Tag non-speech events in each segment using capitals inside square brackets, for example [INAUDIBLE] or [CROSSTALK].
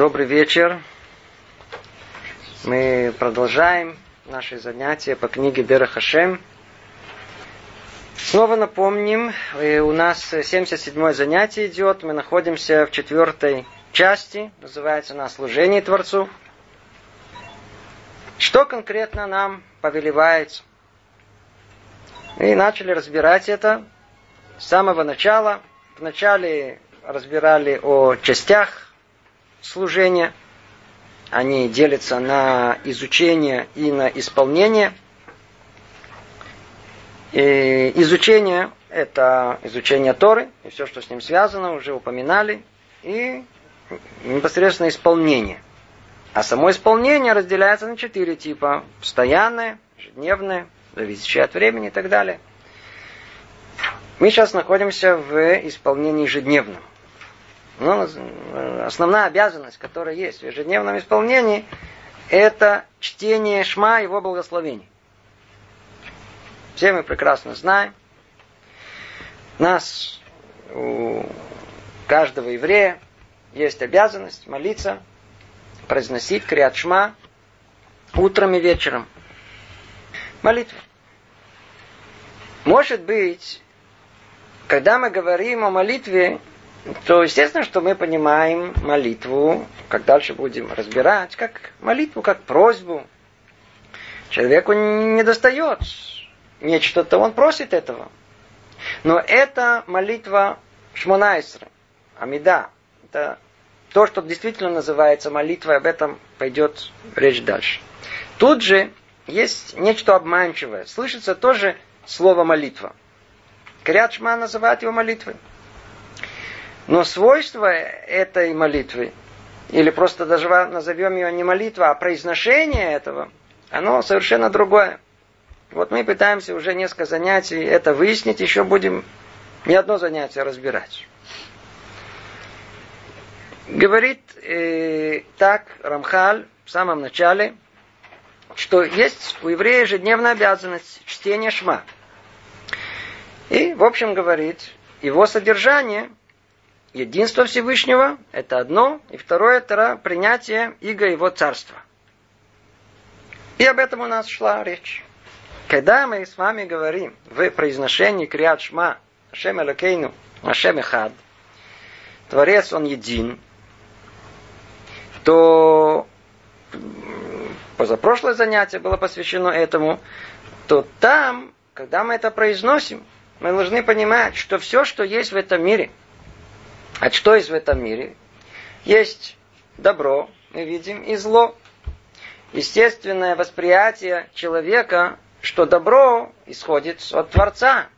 Добрый вечер. Мы продолжаем наши занятия по книге Дера Хашем. Снова напомним, э, у нас 77 занятие идет. Мы находимся в четвертой части, называется она «Служение Творцу». Что конкретно нам повелевается? Мы начали разбирать это с самого начала. Вначале разбирали о частях служения. Они делятся на изучение и на исполнение. И изучение – это изучение Торы, и все, что с ним связано, уже упоминали. И непосредственно исполнение. А само исполнение разделяется на четыре типа. Постоянное, ежедневное, зависящее от времени и так далее. Мы сейчас находимся в исполнении ежедневном. Но основная обязанность, которая есть в ежедневном исполнении, это чтение Шма, его благословений. Все мы прекрасно знаем. Нас, у каждого еврея, есть обязанность молиться, произносить криат Шма утром и вечером. Молитва. Может быть, когда мы говорим о молитве, то естественно, что мы понимаем молитву, как дальше будем разбирать, как молитву, как просьбу. Человеку не достает нечто-то, он просит этого. Но это молитва Шмонайсра, Амида. Это то, что действительно называется молитвой, об этом пойдет речь дальше. Тут же есть нечто обманчивое. Слышится тоже слово молитва. Крят называют его молитвой. Но свойство этой молитвы, или просто даже назовем ее не молитва, а произношение этого, оно совершенно другое. Вот мы пытаемся уже несколько занятий это выяснить, еще будем не одно занятие разбирать. Говорит э, так Рамхаль в самом начале, что есть у еврея ежедневная обязанность чтения шма. И, в общем, говорит, его содержание Единство Всевышнего – это одно, и второе – это принятие Иго Его Царства. И об этом у нас шла речь. Когда мы с вами говорим в произношении Криат Шма Ашем Элокейну Ашем Эхад, Творец Он един, то позапрошлое занятие было посвящено этому, то там, когда мы это произносим, мы должны понимать, что все, что есть в этом мире – а что есть в этом мире? Есть добро, мы видим, и зло. Естественное восприятие человека, что добро исходит от Творца.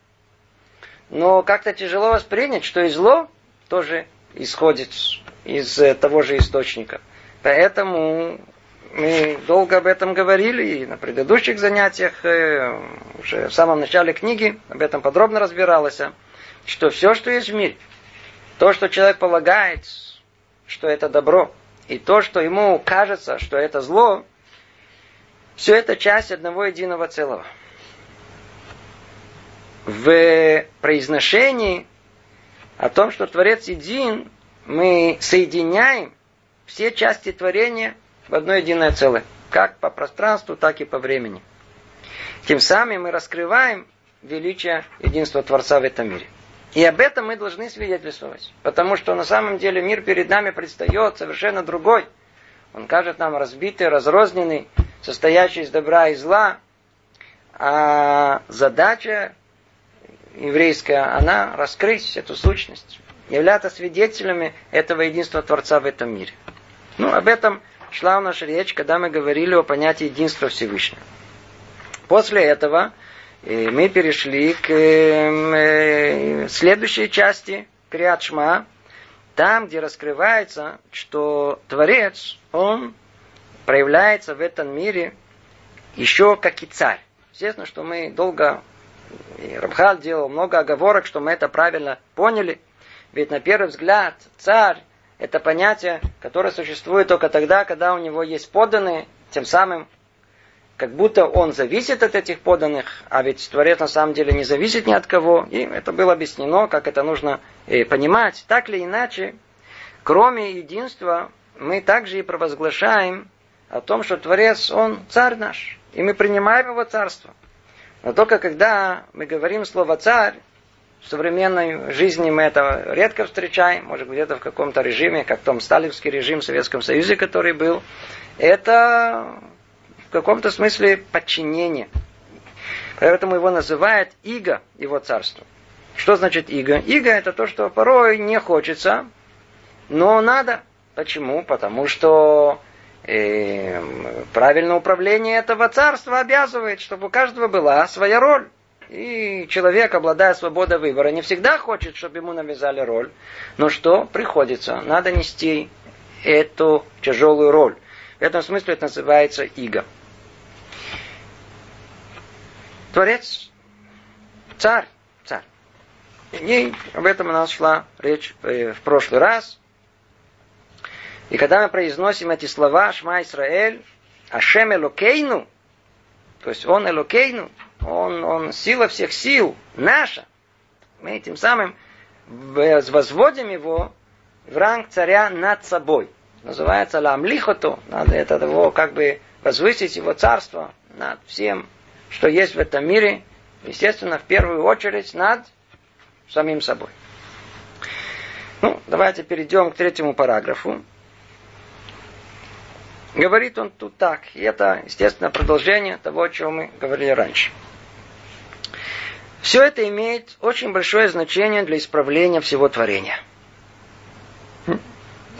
Но как-то тяжело воспринять, что и зло тоже исходит из того же источника. Поэтому мы долго об этом говорили и на предыдущих занятиях, э, уже в самом начале книги об этом подробно разбиралось, что все, что есть в мире – то, что человек полагает, что это добро, и то, что ему кажется, что это зло, все это часть одного единого целого. В произношении о том, что Творец един, мы соединяем все части творения в одно единое целое, как по пространству, так и по времени. Тем самым мы раскрываем величие единства Творца в этом мире. И об этом мы должны свидетельствовать. Потому что на самом деле мир перед нами предстает совершенно другой. Он кажет нам разбитый, разрозненный, состоящий из добра и зла. А задача еврейская, она раскрыть эту сущность, являться свидетелями этого единства Творца в этом мире. Ну, об этом шла наша речь, когда мы говорили о понятии единства Всевышнего. После этого и мы перешли к э, следующей части Криат Шма, там, где раскрывается, что Творец, он проявляется в этом мире еще как и царь. Естественно, что мы долго, и Рабхал делал много оговорок, что мы это правильно поняли. Ведь на первый взгляд царь – это понятие, которое существует только тогда, когда у него есть подданные, тем самым как будто он зависит от этих поданных, а ведь Творец на самом деле не зависит ни от кого. И это было объяснено, как это нужно э, понимать. Так или иначе, кроме единства мы также и провозглашаем о том, что Творец, Он царь наш, и мы принимаем Его царство. Но только когда мы говорим слово «царь», в современной жизни мы это редко встречаем, может где-то в каком-то режиме, как том сталинский режим в Советском Союзе, который был. Это каком-то смысле подчинение. Поэтому его называют иго, его царство. Что значит иго? Иго это то, что порой не хочется, но надо. Почему? Потому что э, правильное управление этого царства обязывает, чтобы у каждого была своя роль. И человек, обладая свободой выбора, не всегда хочет, чтобы ему навязали роль. Но что? Приходится. Надо нести эту тяжелую роль. В этом смысле это называется иго. Творец, царь, царь. И об этом у нас шла речь э, в прошлый раз. И когда мы произносим эти слова Шма Исраэль, Ашем Элокейну, то есть Он Элокейну, он, он сила всех сил, наша. Мы этим самым возводим его в ранг царя над собой. Называется ламлихото. Надо это его как бы возвысить его царство над всем, что есть в этом мире. Естественно, в первую очередь над самим собой. Ну, давайте перейдем к третьему параграфу. Говорит он тут так. И это, естественно, продолжение того, о чем мы говорили раньше. Все это имеет очень большое значение для исправления всего творения. Хм?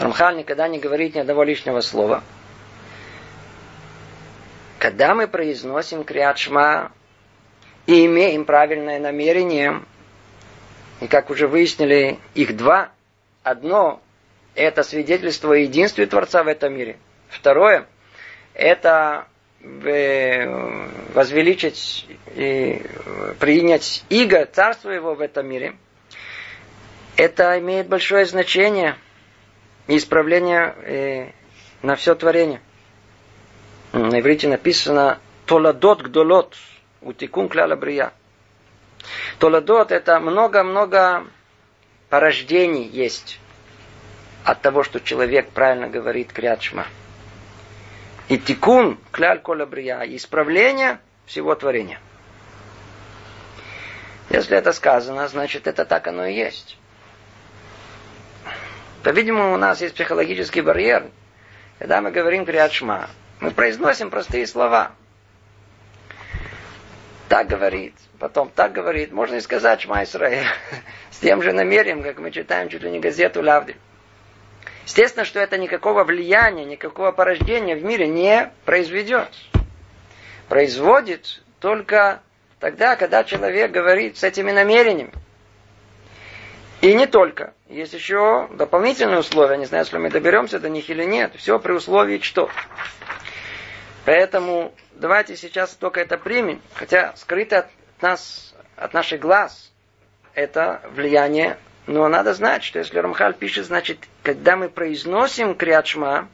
Рамхаль никогда не говорит ни одного лишнего слова. Когда мы произносим криат шма и имеем правильное намерение, и как уже выяснили, их два. Одно – это свидетельство о единстве Творца в этом мире. Второе – это возвеличить и принять иго, царство его в этом мире, это имеет большое значение и исправление э, на все творение. На иврите написано «Толадот гдолот утикун кляла брия». Толадот – это много-много порождений есть от того, что человек правильно говорит крячма. И тикун, кляль кола брия, исправление всего творения. Если это сказано, значит это так оно и есть. По-видимому, у нас есть психологический барьер. Когда мы говорим криатшма, мы произносим простые слова. Так говорит, потом так говорит. Можно и сказать Шма. С тем же намерением, как мы читаем чуть ли не газету Лавдиль. Естественно, что это никакого влияния, никакого порождения в мире не произведет. Производит только тогда, когда человек говорит с этими намерениями. И не только. Есть еще дополнительные условия. Не знаю, если мы доберемся до них или нет. Все при условии что. Поэтому давайте сейчас только это примем. Хотя скрыто от нас, от наших глаз, это влияние но надо знать, что если Рамхаль пишет, значит, когда мы произносим криатшма,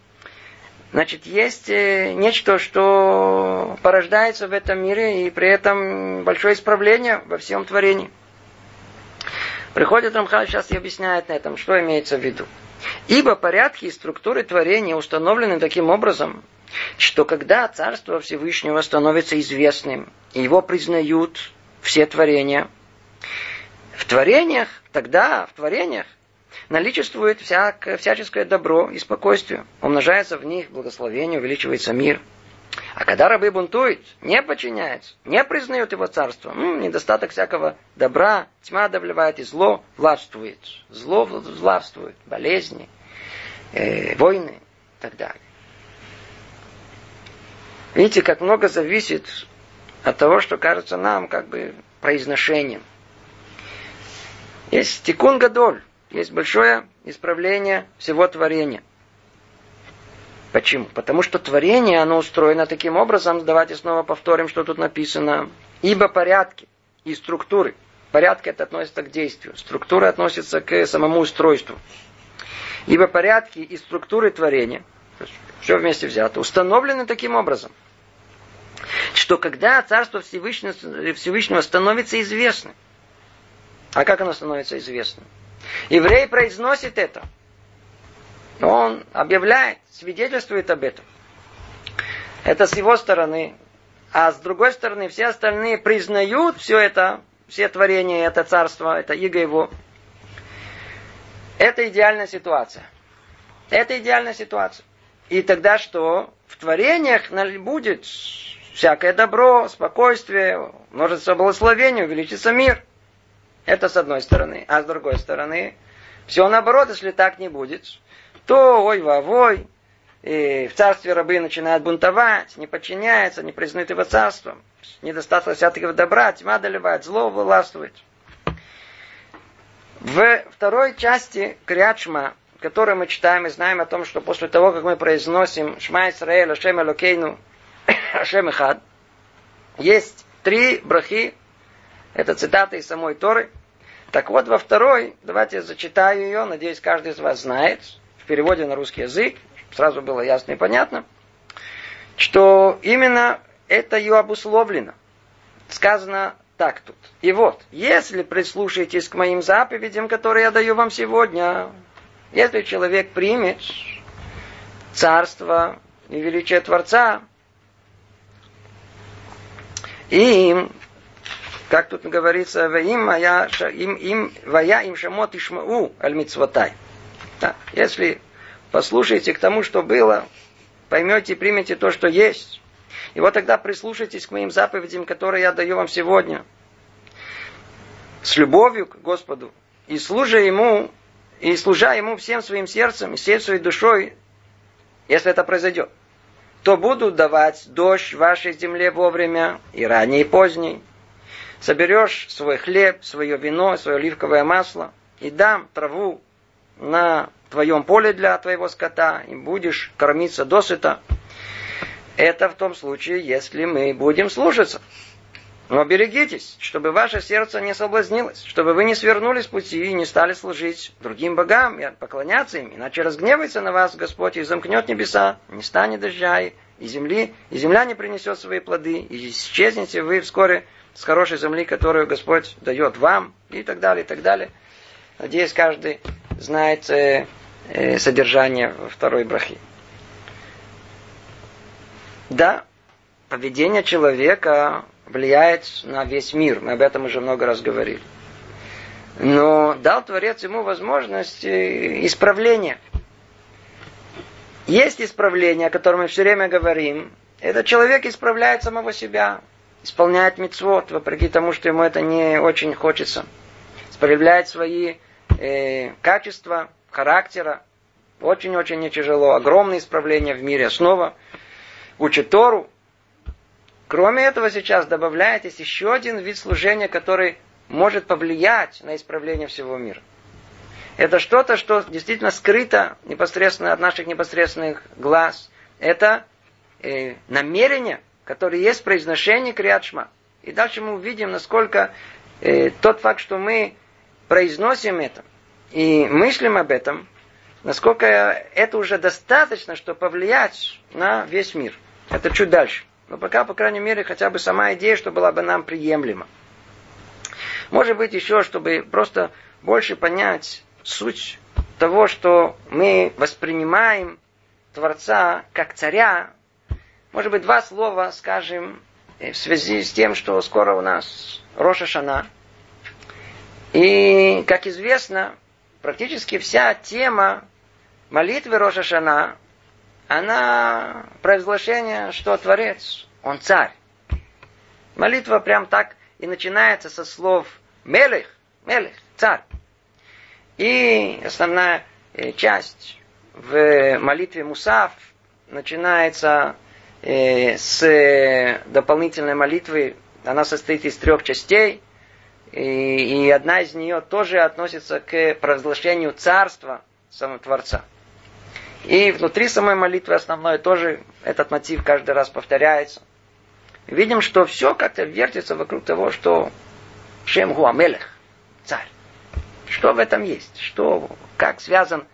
значит, есть э, нечто, что порождается в этом мире, и при этом большое исправление во всем творении. Приходит Рамхаль сейчас и объясняет на этом, что имеется в виду. Ибо порядки и структуры творения установлены таким образом, что когда Царство Всевышнего становится известным, и его признают все творения, в творениях, тогда в творениях наличествует всякое, всяческое добро и спокойствие. Умножается в них благословение, увеличивается мир. А когда рабы бунтуют, не подчиняются, не признают его царство, ну, недостаток всякого добра, тьма одолевает и зло властвует. Зло властвует, болезни, э, войны и так далее. Видите, как много зависит от того, что кажется нам как бы произношением. Есть тикун гадоль, есть большое исправление всего творения. Почему? Потому что творение, оно устроено таким образом, давайте снова повторим, что тут написано, ибо порядки и структуры. Порядки это относится к действию, структура относится к самому устройству. Ибо порядки и структуры творения, все вместе взято, установлены таким образом, что когда Царство Всевышнего, Всевышнего становится известным, а как оно становится известным? Еврей произносит это. Он объявляет, свидетельствует об этом. Это с его стороны. А с другой стороны, все остальные признают все это, все творения, это царство, это иго его. Это идеальная ситуация. Это идеальная ситуация. И тогда что? В творениях будет всякое добро, спокойствие, множество благословений, увеличится мир. Это с одной стороны. А с другой стороны, все наоборот, если так не будет, то ой вовой, и в царстве рабы начинают бунтовать, не подчиняются, не признают его царством. Недостаток всякого добра, тьма доливает, зло властвует. В второй части Криачма, которую мы читаем и знаем о том, что после того, как мы произносим Шма Исраэль, Ашем Элокейну, [LAUGHS] Ашем Ихад, есть три брахи, это цитаты из самой Торы. Так вот, во второй, давайте я зачитаю ее, надеюсь, каждый из вас знает, в переводе на русский язык, сразу было ясно и понятно, что именно это ее обусловлено. Сказано так тут. И вот, если прислушаетесь к моим заповедям, которые я даю вам сегодня, если человек примет царство и величие Творца, и им, как тут говорится, им, им, им, вая им шамот ишмау аль мицвотай. Да, если послушайте к тому, что было, поймете и примете то, что есть. И вот тогда прислушайтесь к моим заповедям, которые я даю вам сегодня. С любовью к Господу. И служа Ему, и служа Ему всем своим сердцем, и всей своей душой, если это произойдет, то буду давать дождь вашей земле вовремя, и ранний, и поздний. Соберешь свой хлеб, свое вино, свое оливковое масло, и дам траву на твоем поле для твоего скота, и будешь кормиться досыта. Это в том случае, если мы будем слушаться. Но берегитесь, чтобы ваше сердце не соблазнилось, чтобы вы не свернули с пути и не стали служить другим богам и поклоняться им, иначе разгневается на вас Господь и замкнет небеса, не станет дождя и земли, и земля не принесет свои плоды, и исчезнете вы вскоре с хорошей земли, которую Господь дает вам, и так далее, и так далее. Надеюсь, каждый знает э, э, содержание второй брахи. Да, поведение человека влияет на весь мир. Мы об этом уже много раз говорили. Но дал Творец ему возможность э, исправления. Есть исправление, о котором мы все время говорим. Этот человек исправляет самого себя, исполняет мецвод, вопреки тому, что ему это не очень хочется. Исправляет свои э, качества, характера. Очень-очень не тяжело. Огромные исправления в мире. Снова учит Тору, Кроме этого, сейчас добавляетесь еще один вид служения, который может повлиять на исправление всего мира. Это что-то, что действительно скрыто непосредственно от наших непосредственных глаз. Это э, намерение, которое есть в произношении Криадшма. И дальше мы увидим, насколько э, тот факт, что мы произносим это и мыслим об этом, насколько это уже достаточно, чтобы повлиять на весь мир. Это чуть дальше. Но пока, по крайней мере, хотя бы сама идея, что была бы нам приемлема. Может быть, еще, чтобы просто больше понять суть того, что мы воспринимаем Творца как царя, может быть, два слова скажем в связи с тем, что скоро у нас Роша Шана. И, как известно, практически вся тема молитвы Роша Шана она провозглашение, что Творец, Он царь. Молитва прям так и начинается со слов Мелех, Мелех, царь. И основная э, часть в молитве Мусав начинается э, с дополнительной молитвы. Она состоит из трех частей. И одна из нее тоже относится к провозглашению царства самого Творца. И внутри самой молитвы основной тоже этот мотив каждый раз повторяется. Видим, что все как-то вертится вокруг того, что Шем Гуамелех, царь. Что в этом есть? Что, как связан,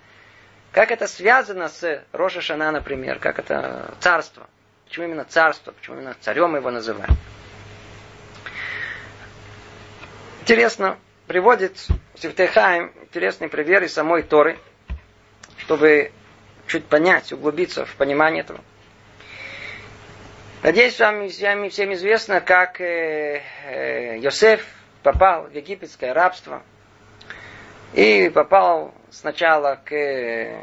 как это связано с Роша Шана, например, как это царство? Почему именно царство? Почему именно царем его называют? Интересно, приводит Сифтехайм интересный пример из самой Торы, чтобы чуть понять, углубиться в понимание этого. Надеюсь, вам всем, всем известно, как э, э, Йосеф попал в египетское рабство. И попал сначала к э,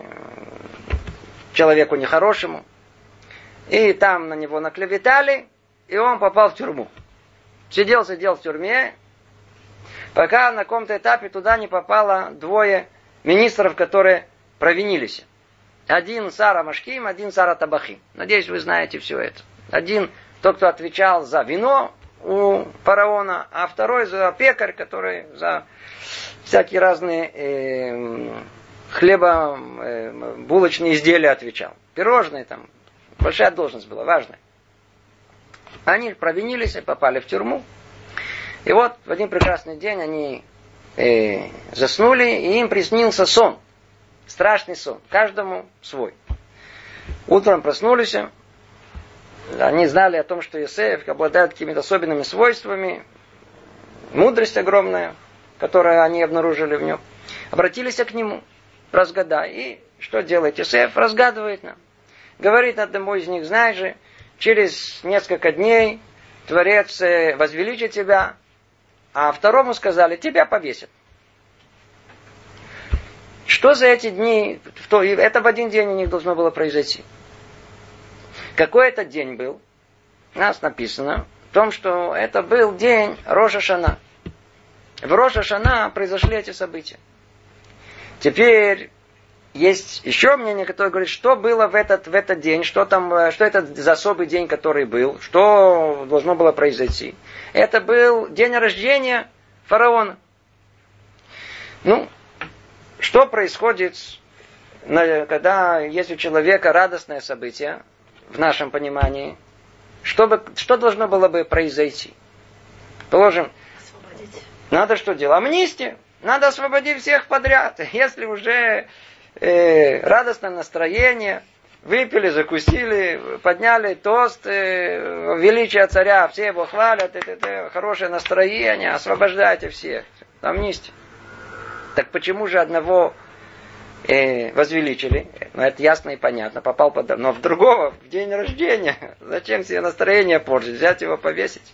человеку нехорошему. И там на него наклеветали, и он попал в тюрьму. Сидел, сидел в тюрьме, пока на каком-то этапе туда не попало двое министров, которые провинились. Один Сара Машким, один Сара Табахим. Надеюсь, вы знаете все это. Один тот, кто отвечал за вино у фараона, а второй за пекарь, который за всякие разные э, хлеба, э, булочные изделия отвечал. Пирожные там. Большая должность была, важная. Они провинились и попали в тюрьму. И вот в один прекрасный день они э, заснули, и им приснился сон. Страшный сон. Каждому свой. Утром проснулись, они знали о том, что Иосиф обладает какими-то особенными свойствами, мудрость огромная, которую они обнаружили в нем. Обратились к нему, разгадай. И что делает Иосиф? Разгадывает нам. Говорит одному из них, знаешь же, через несколько дней Творец э, возвеличит тебя, а второму сказали, тебя повесят. Что за эти дни, это в один день у них должно было произойти. Какой это день был? У нас написано в том, что это был день Рожа Шана. В Рожа Шана произошли эти события. Теперь есть еще мнение, которое говорит, что было в этот, в этот день, что там, э, что это за особый день, который был, что должно было произойти. Это был день рождения фараона. Ну, что происходит, когда есть у человека радостное событие, в нашем понимании, что, бы, что должно было бы произойти? Положим, Освободить. надо что делать? Амнистия. Надо освободить всех подряд. [LAUGHS] Если уже э, радостное настроение, выпили, закусили, подняли тост, э, величие царя, все его хвалят, это, это, хорошее настроение, освобождайте всех. Амнистия. Так почему же одного э, возвеличили? Ну, это ясно и понятно, попал под... Но в другого, в день рождения, [LAUGHS] зачем себе настроение портить? Взять его, повесить?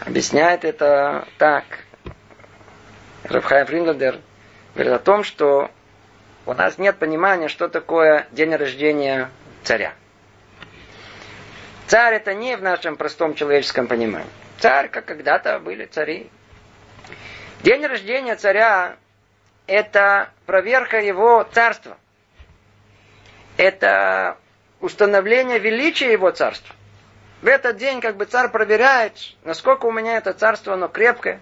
Объясняет это так. Рабхайм Фриндлендер говорит о том, что у нас нет понимания, что такое день рождения царя. Царь это не в нашем простом человеческом понимании. Царь, как когда-то были цари, День рождения царя – это проверка его царства. Это установление величия его царства. В этот день как бы царь проверяет, насколько у меня это царство, оно крепкое,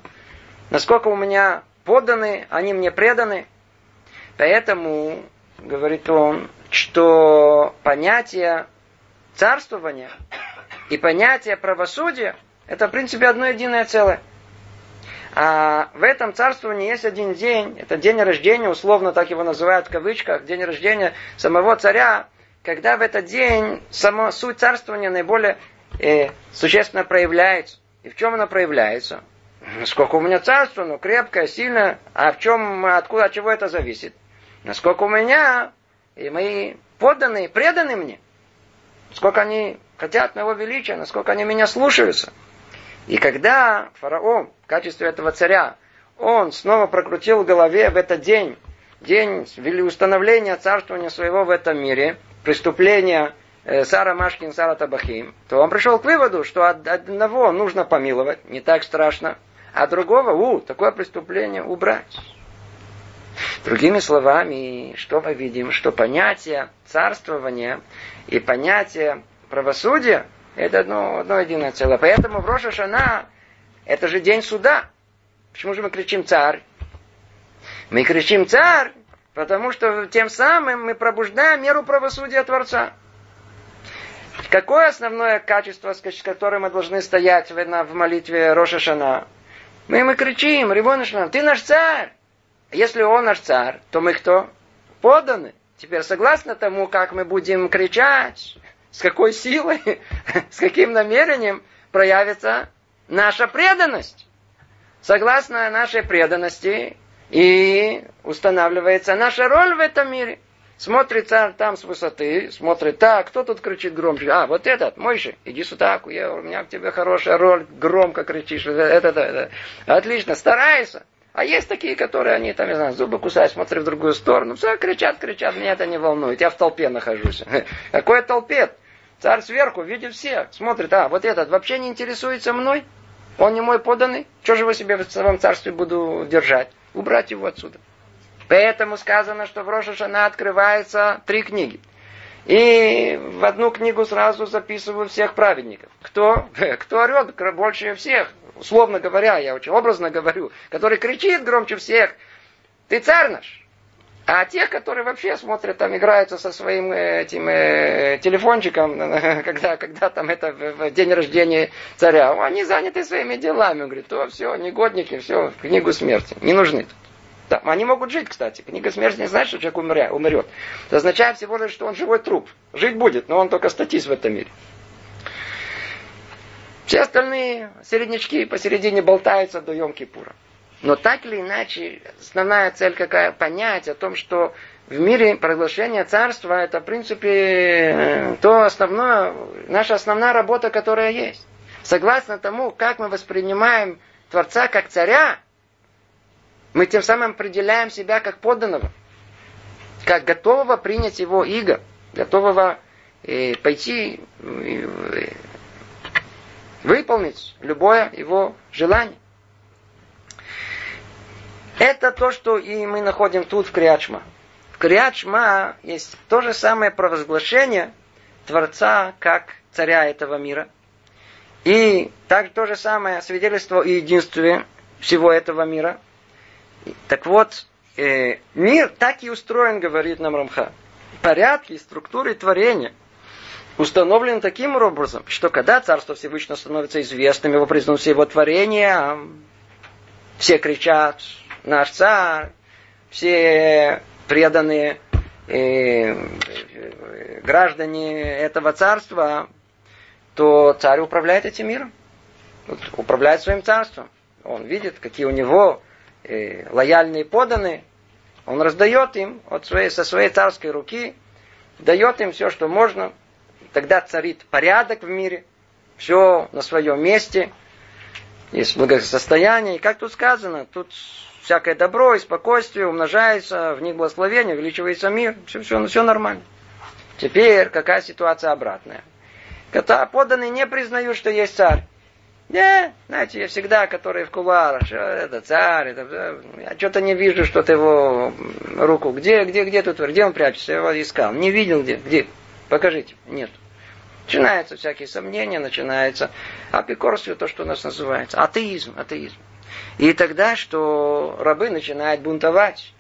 насколько у меня поданы, они мне преданы. Поэтому, говорит он, что понятие царствования и понятие правосудия – это, в принципе, одно единое целое – а в этом царствовании есть один день, это день рождения, условно так его называют в кавычках, день рождения самого царя, когда в этот день сама суть царствования наиболее э, существенно проявляется. И в чем она проявляется? Сколько у меня царство, ну крепкое, сильное, а в чем, откуда, от чего это зависит? Насколько у меня и мои подданные преданы мне, сколько они хотят моего величия, насколько они меня слушаются – и когда фараон в качестве этого царя, он снова прокрутил в голове в этот день, день установления царствования своего в этом мире, преступления э, Сара Машкин, Сара Табахим, то он пришел к выводу, что одного нужно помиловать, не так страшно, а другого, у, такое преступление убрать. Другими словами, что мы видим? Что понятие царствования и понятие правосудия это одно, одно единое целое. Поэтому в Роша это же день суда. Почему же мы кричим царь? Мы кричим царь, потому что тем самым мы пробуждаем меру правосудия Творца. Какое основное качество, с которым мы должны стоять в молитве Роша Шана? Мы ему кричим, Рибонышна, ты наш царь. Если он наш царь, то мы кто? Поданы. Теперь согласно тому, как мы будем кричать, с какой силой, [LAUGHS] с каким намерением проявится наша преданность. Согласно нашей преданности и устанавливается наша роль в этом мире. Смотрит царь там с высоты, смотрит, так, кто тут кричит громче? А, вот этот, Мойши, иди сюда, я, у меня к тебе хорошая роль, громко кричишь, это, это, это. Отлично, старайся. А есть такие, которые, они там, не знаю, зубы кусают, смотрят в другую сторону, все, кричат, кричат, меня это не волнует, я в толпе нахожусь. [LAUGHS] Какой толпе? Царь сверху видит всех, смотрит, а, вот этот вообще не интересуется мной, он не мой поданный, что же его себе в своем царстве буду держать? Убрать его отсюда. Поэтому сказано, что в Рошашана открывается три книги. И в одну книгу сразу записываю всех праведников. Кто? [LAUGHS] Кто орет больше всех? Условно говоря, я очень образно говорю. Который кричит громче всех. Ты царь наш. А тех, которые вообще смотрят, там играются со своим э, этим э, телефончиком, [LAUGHS] когда, когда там это в, в день рождения царя, они заняты своими делами. Он говорит, то все, негодники, все, в книгу смерти. Не нужны. Да, они могут жить, кстати. Книга смерти не значит, что человек умря, умрет. Это означает всего лишь, что он живой труп. Жить будет, но он только статист в этом мире. Все остальные середнячки посередине болтаются до Йом-Кипура. Но так или иначе, основная цель какая? Понять о том, что в мире проглашение царства это, в принципе, то основное, наша основная работа, которая есть. Согласно тому, как мы воспринимаем Творца как царя, мы тем самым определяем себя как подданного, как готового принять его иго, готового э, пойти э, выполнить любое его желание. Это то, что и мы находим тут в Криачма. В Криачма есть то же самое провозглашение Творца как царя этого мира. И также то же самое свидетельство о единстве всего этого мира. Так вот, э, мир так и устроен, говорит нам Рамха. Порядки, структуры творения установлены таким образом, что когда Царство Всевышнего становится известным, его признают все его творения, все кричат, наш царь, все преданные э, граждане этого царства, то царь управляет этим миром. Управляет своим царством. Он видит, какие у него э, лояльные подданные. Он раздает им от своей, со своей царской руки, дает им все, что можно. Тогда царит порядок в мире, все на своем месте, есть благосостояние. И как тут сказано, тут всякое добро и спокойствие умножается, в них благословение, увеличивается мир, все, все, все нормально. Теперь какая ситуация обратная? Когда подданные не признают, что есть царь. Не, знаете, я всегда, который в кулуарах, что это царь, это, я что-то не вижу, что-то его руку. Где, где, где тут, где он прячется? Я его искал. Не видел где, где? Покажите. Нет. Начинаются всякие сомнения, начинается апикорство, то, что у нас называется. Атеизм, атеизм. И тогда, что рабы начинают бунтовать,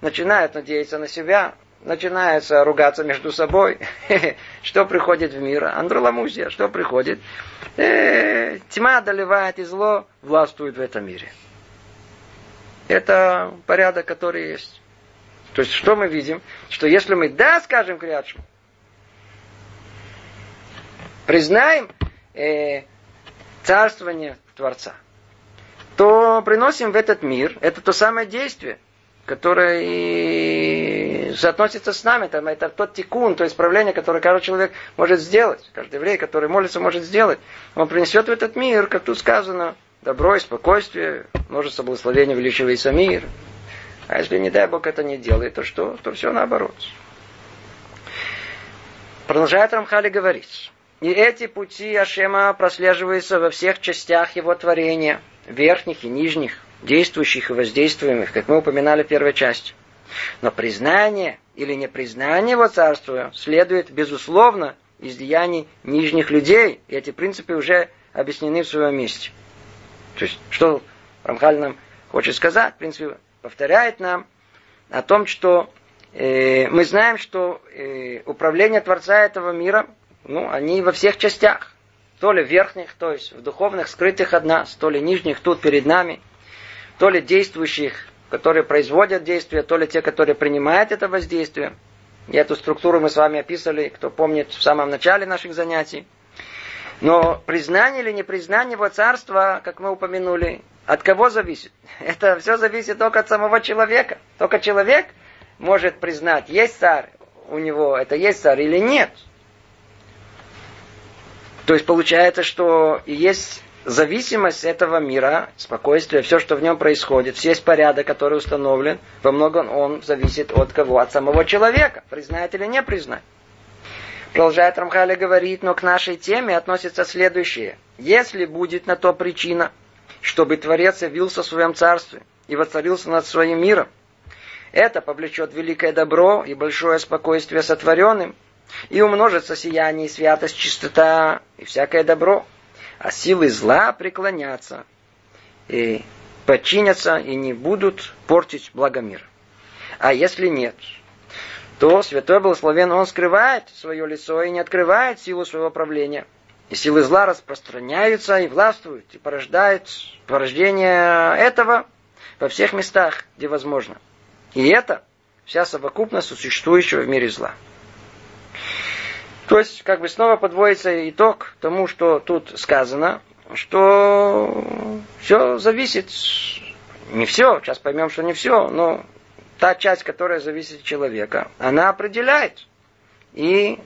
начинают надеяться на себя, начинаются ругаться между собой. [LAUGHS] Что приходит в мир? Андроламузия. Что приходит? Э, тьма одолевает и зло властвует в этом мире. Это порядок, который есть. То есть, что мы видим? Что если мы да скажем Криадшму, признаем э, царствование Творца, то приносим в этот мир, это то самое действие, которое и соотносится с нами. Там, это тот тикун, то исправление, которое каждый человек может сделать. Каждый еврей, который молится, может сделать. Он принесет в этот мир, как тут сказано, добро и спокойствие, множество благословений, увеличивается мир. А если, не дай Бог, это не делает, то что? То все наоборот. Продолжает Рамхали говорить. И эти пути Ашема прослеживаются во всех частях его творения – верхних и нижних, действующих и воздействуемых, как мы упоминали в первой части. Но признание или непризнание его царства следует, безусловно, из деяний нижних людей. И эти принципы уже объяснены в своем месте. То есть, что Рамхаль нам хочет сказать, в принципе, повторяет нам о том, что э, мы знаем, что э, управление Творца этого мира, ну, они во всех частях то ли верхних, то есть в духовных, скрытых от нас, то ли нижних тут перед нами, то ли действующих, которые производят действие, то ли те, которые принимают это воздействие. И эту структуру мы с вами описывали, кто помнит, в самом начале наших занятий. Но признание или непризнание его царства, как мы упомянули, от кого зависит? [LAUGHS] Это все зависит только от самого человека. Только человек может признать, есть царь, у него это есть царь или нет. То есть получается, что есть зависимость этого мира, спокойствие, все, что в нем происходит, весь порядок, который установлен, во многом он зависит от кого? От самого человека, признает или не признает. Продолжает Рамхаля говорит, но к нашей теме относится следующее. Если будет на то причина, чтобы Творец явился в своем царстве и воцарился над своим миром, это повлечет великое добро и большое спокойствие сотворенным, и умножится сияние, святость, чистота и всякое добро а силы зла преклонятся и подчинятся и не будут портить благо мира. А если нет, то Святой Благословен, он скрывает свое лицо и не открывает силу своего правления. И силы зла распространяются и властвуют, и порождают порождение этого во всех местах, где возможно. И это вся совокупность существующего в мире зла. То есть, как бы снова подводится итог тому, что тут сказано, что все зависит, не все, сейчас поймем, что не все, но та часть, которая зависит от человека, она определяет, и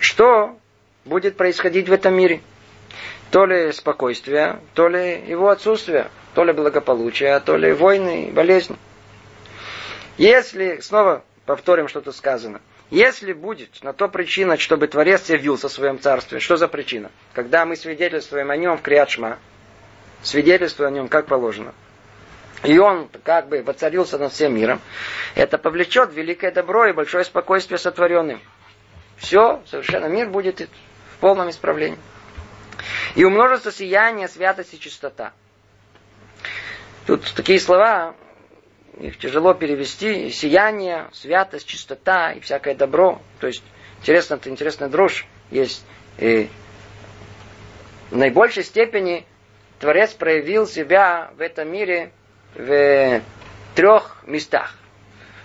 что будет происходить в этом мире. То ли спокойствие, то ли его отсутствие, то ли благополучие, то ли войны, болезни. Если, снова повторим, что тут сказано – если будет на то причина, чтобы Творец явился в своем царстве, что за причина? Когда мы свидетельствуем о нем в Криадшма, свидетельствуем о нем как положено, и он как бы воцарился над всем миром, это повлечет великое добро и большое спокойствие сотворенным. Все, совершенно мир будет в полном исправлении. И умножится сияние, святость и чистота. Тут такие слова, их тяжело перевести, сияние, святость, чистота и всякое добро. То есть, интересно, это интересная дрожь есть. И в наибольшей степени Творец проявил себя в этом мире в трех местах,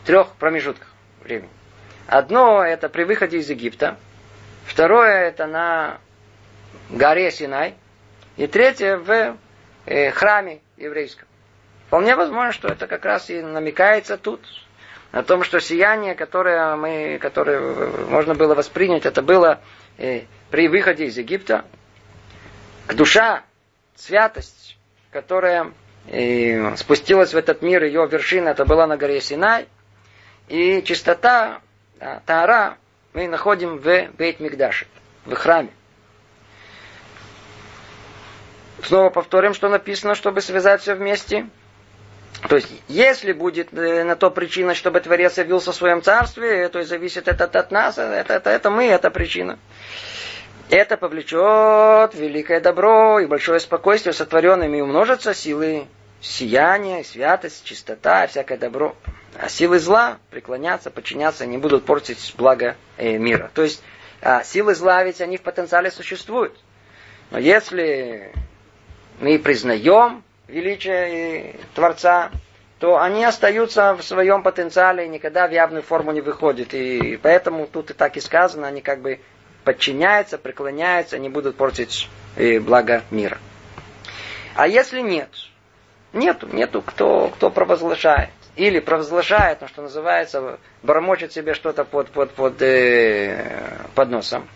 в трех промежутках времени. Одно это при выходе из Египта, второе это на горе Синай, и третье в э, храме еврейском. Вполне возможно, что это как раз и намекается тут. О том, что сияние, которое, мы, которое можно было воспринять, это было э, при выходе из Египта. Душа, святость, которая э, спустилась в этот мир, ее вершина, это была на горе Синай. И чистота, да, Таара, мы находим в Бейт Мигдаше, в храме. Снова повторим, что написано, чтобы связать все вместе – то есть, если будет э, на то причина, чтобы Творец явился в своем царстве, то есть зависит это от нас, это, это, это мы, это причина. Это повлечет великое добро и большое спокойствие сотворенными и умножатся силы сияния, святость, чистота, всякое добро. А силы зла преклонятся, подчиняться, не будут портить благо э, мира. То есть а, силы зла ведь они в потенциале существуют. Но если мы признаем величия Творца, то они остаются в своем потенциале и никогда в явную форму не выходят. И поэтому тут и так и сказано, они как бы подчиняются, преклоняются, они будут портить э, благо мира. А если нет, нету, нету кто, кто провозглашает. Или провозглашает, ну, что называется, бормочет себе что-то под, под, под, э, под носом.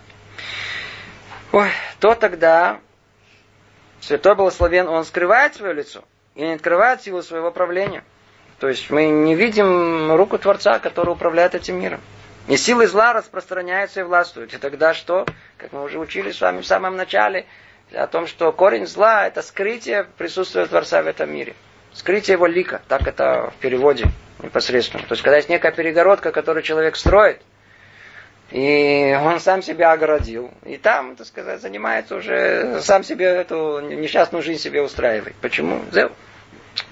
Ой, то тогда Святой Благословен, он скрывает свое лицо и не открывает силу своего правления. То есть мы не видим руку Творца, который управляет этим миром. И силы зла распространяются и властвуют. И тогда что? Как мы уже учили с вами в самом начале, о том, что корень зла – это скрытие присутствия Творца в этом мире. Скрытие его лика, так это в переводе непосредственно. То есть, когда есть некая перегородка, которую человек строит – и он сам себя огородил. И там, так сказать, занимается уже, сам себе эту несчастную жизнь себе устраивает. Почему?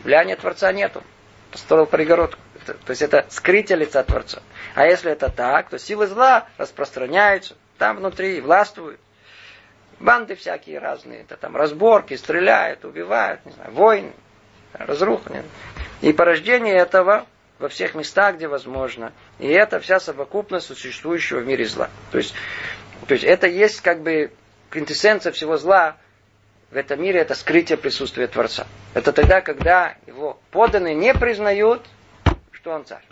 Влияния Творца нету. Построил перегородку. То есть это скрытие лица Творца. А если это так, то силы зла распространяются. Там внутри властвуют. Банды всякие разные. Это там разборки, стреляют, убивают, не знаю, войны, разруха. И порождение этого во всех местах, где возможно. И это вся совокупность существующего в мире зла. То есть, то есть это есть как бы квинтэссенция всего зла в этом мире, это скрытие присутствия Творца. Это тогда, когда его поданные не признают, что он царь.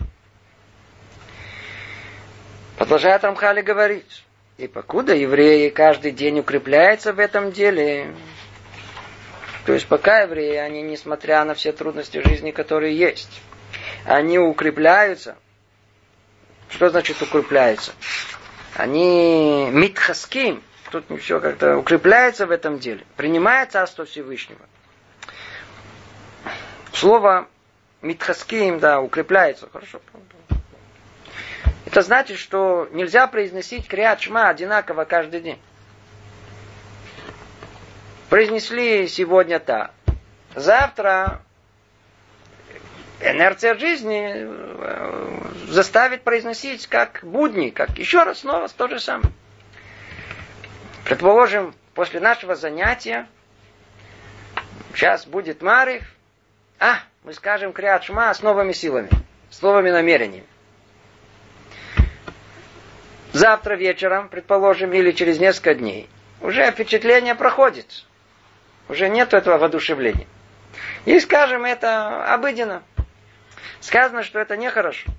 Продолжает Рамхали говорить. И покуда евреи каждый день укрепляются в этом деле, то есть пока евреи, они, несмотря на все трудности жизни, которые есть, они укрепляются. Что значит укрепляются? Они митхаским, тут все как-то укрепляется в этом деле, принимает Царство Всевышнего. Слово митхаским, да, укрепляется, хорошо. Это значит, что нельзя произносить криат шма одинаково каждый день. Произнесли сегодня так. Завтра инерция жизни э, заставит произносить как будни, как еще раз снова то же самое. Предположим, после нашего занятия, сейчас будет Марив, а, мы скажем Криат Шма с новыми силами, с новыми намерениями. Завтра вечером, предположим, или через несколько дней, уже впечатление проходит. Уже нет этого воодушевления. И скажем, это обыденно. Сказано, что это нехорошо.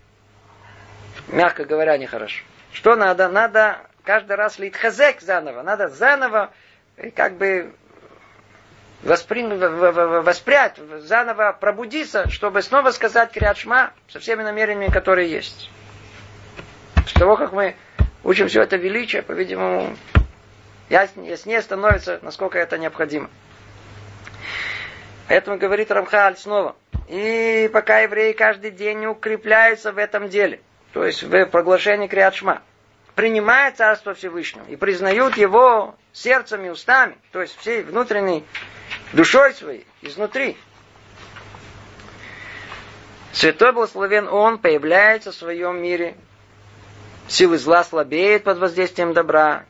Мягко говоря, нехорошо. Что надо? Надо каждый раз лить хазек заново. Надо заново э, как бы воспри... воспрять, заново пробудиться, чтобы снова сказать Криадшма со всеми намерениями, которые есть. С того, как мы учим все это величие, по-видимому, яснее становится, насколько это необходимо. Поэтому говорит Рамхаль снова. И пока евреи каждый день укрепляются в этом деле, то есть в проглашении Криадшма, принимают Царство Всевышнего и признают его сердцем и устами, то есть всей внутренней душой своей, изнутри. Святой благословен Он появляется в своем мире. Силы зла слабеют под воздействием добра,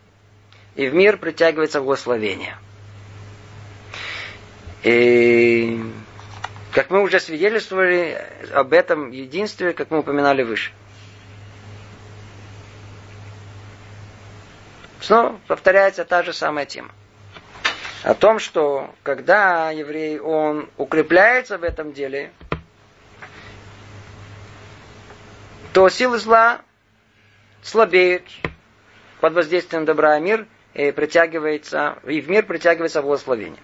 и в мир притягивается благословение. И как мы уже свидетельствовали об этом единстве, как мы упоминали выше. Снова повторяется та же самая тема. О том, что когда еврей, он укрепляется в этом деле, то силы зла слабеют под воздействием добра, и мир и притягивается, и в мир притягивается благословение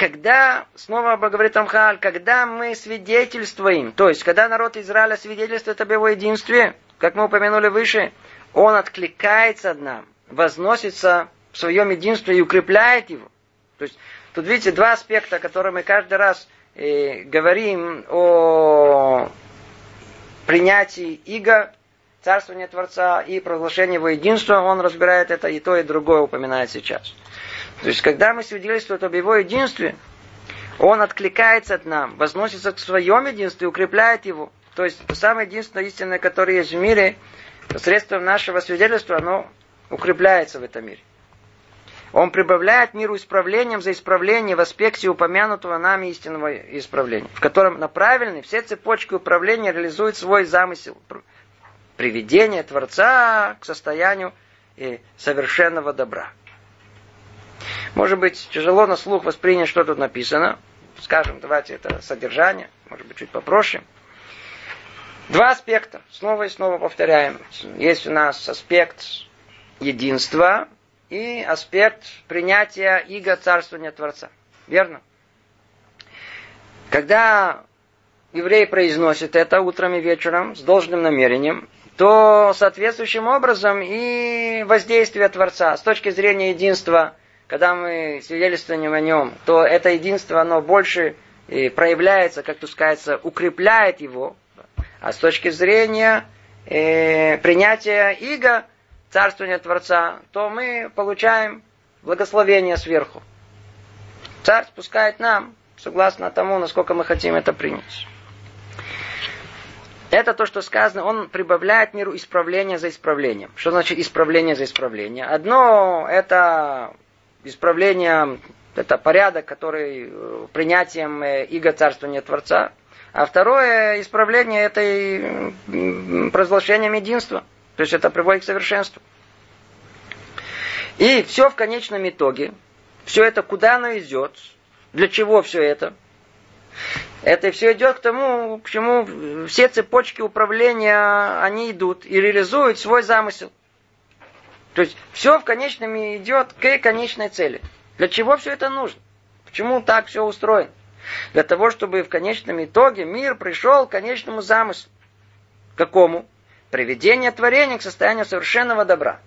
когда, снова говорит Амхаль, когда мы свидетельствуем, то есть, когда народ Израиля свидетельствует об его единстве, как мы упомянули выше, он откликается от нам, возносится в своем единстве и укрепляет его. То есть, тут видите два аспекта, которые мы каждый раз э, говорим о принятии иго, царствования Творца и проглашения его единства, он разбирает это и то, и другое упоминает сейчас. То есть, когда мы свидетельствуем об его единстве, он откликается от нам, возносится к своем единству и укрепляет его. То есть, самое единственное истинное, которое есть в мире, посредством нашего свидетельства, оно укрепляется в этом мире. Он прибавляет миру исправлением за исправление в аспекте упомянутого нами истинного исправления, в котором направлены все цепочки управления реализуют свой замысел. Приведение Творца к состоянию совершенного добра. Может быть, тяжело на слух воспринять, что тут написано. Скажем, давайте это содержание, может быть, чуть попроще. Два аспекта. Снова и снова повторяем. Есть у нас аспект единства и аспект принятия иго царствования Творца. Верно? Когда еврей произносит это утром и вечером с должным намерением, то соответствующим образом и воздействие Творца с точки зрения единства когда мы свидетельствуем о нем, то это единство, оно больше э, проявляется, как тут сказать, укрепляет его. А с точки зрения э, принятия иго, царствования Творца, то мы получаем благословение сверху. Царь спускает нам, согласно тому, насколько мы хотим это принять. Это то, что сказано, он прибавляет миру исправление за исправлением. Что значит исправление за исправление? Одно это исправление, это порядок, который э, принятием э, иго царствования Творца. А второе исправление это и провозглашением единства. То есть это приводит к совершенству. И все в конечном итоге, все это куда оно идет, для чего все это? Это все идет к тому, к чему все цепочки управления, они идут и реализуют свой замысел. То есть все в конечном идет к конечной цели. Для чего все это нужно? Почему так все устроено? Для того, чтобы в конечном итоге мир пришел к конечному замыслу. Какому? Приведение творения к состоянию совершенного добра.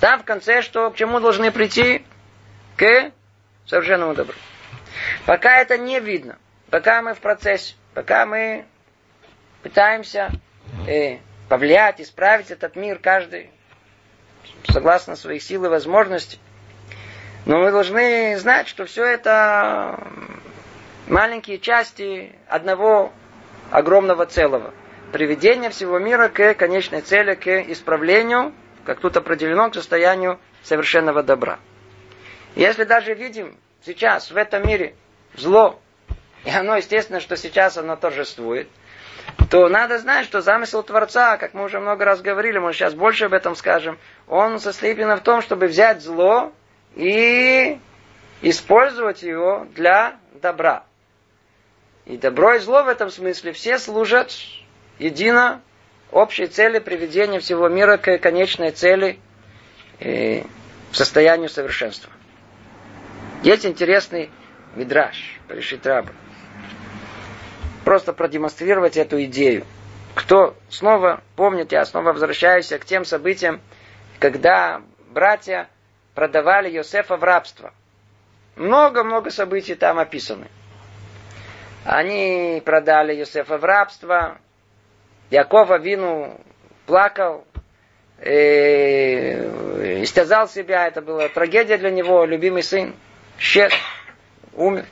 Там в конце что, к чему должны прийти? К совершенному добру. Пока это не видно, пока мы в процессе, пока мы пытаемся э, повлиять, исправить этот мир каждый согласно своих сил и возможностей, но мы должны знать, что все это маленькие части одного огромного целого. Приведение всего мира к конечной цели, к исправлению, как тут определено, к состоянию совершенного добра. Если даже видим сейчас в этом мире зло, и оно, естественно, что сейчас оно торжествует, то надо знать, что замысел Творца, как мы уже много раз говорили, мы сейчас больше об этом скажем, он состоит именно в том, чтобы взять зло и использовать его для добра. И добро и зло в этом смысле все служат едино общей цели приведения всего мира к конечной цели и состоянию совершенства. Есть интересный мидраж, решит раба. Просто продемонстрировать эту идею. Кто снова помнит, я снова возвращаюсь к тем событиям, когда братья продавали Йосефа в рабство. Много-много событий там описаны. Они продали Йосефа в рабство. Якова Вину плакал, и истязал себя. Это была трагедия для него, любимый сын. Щет, умер.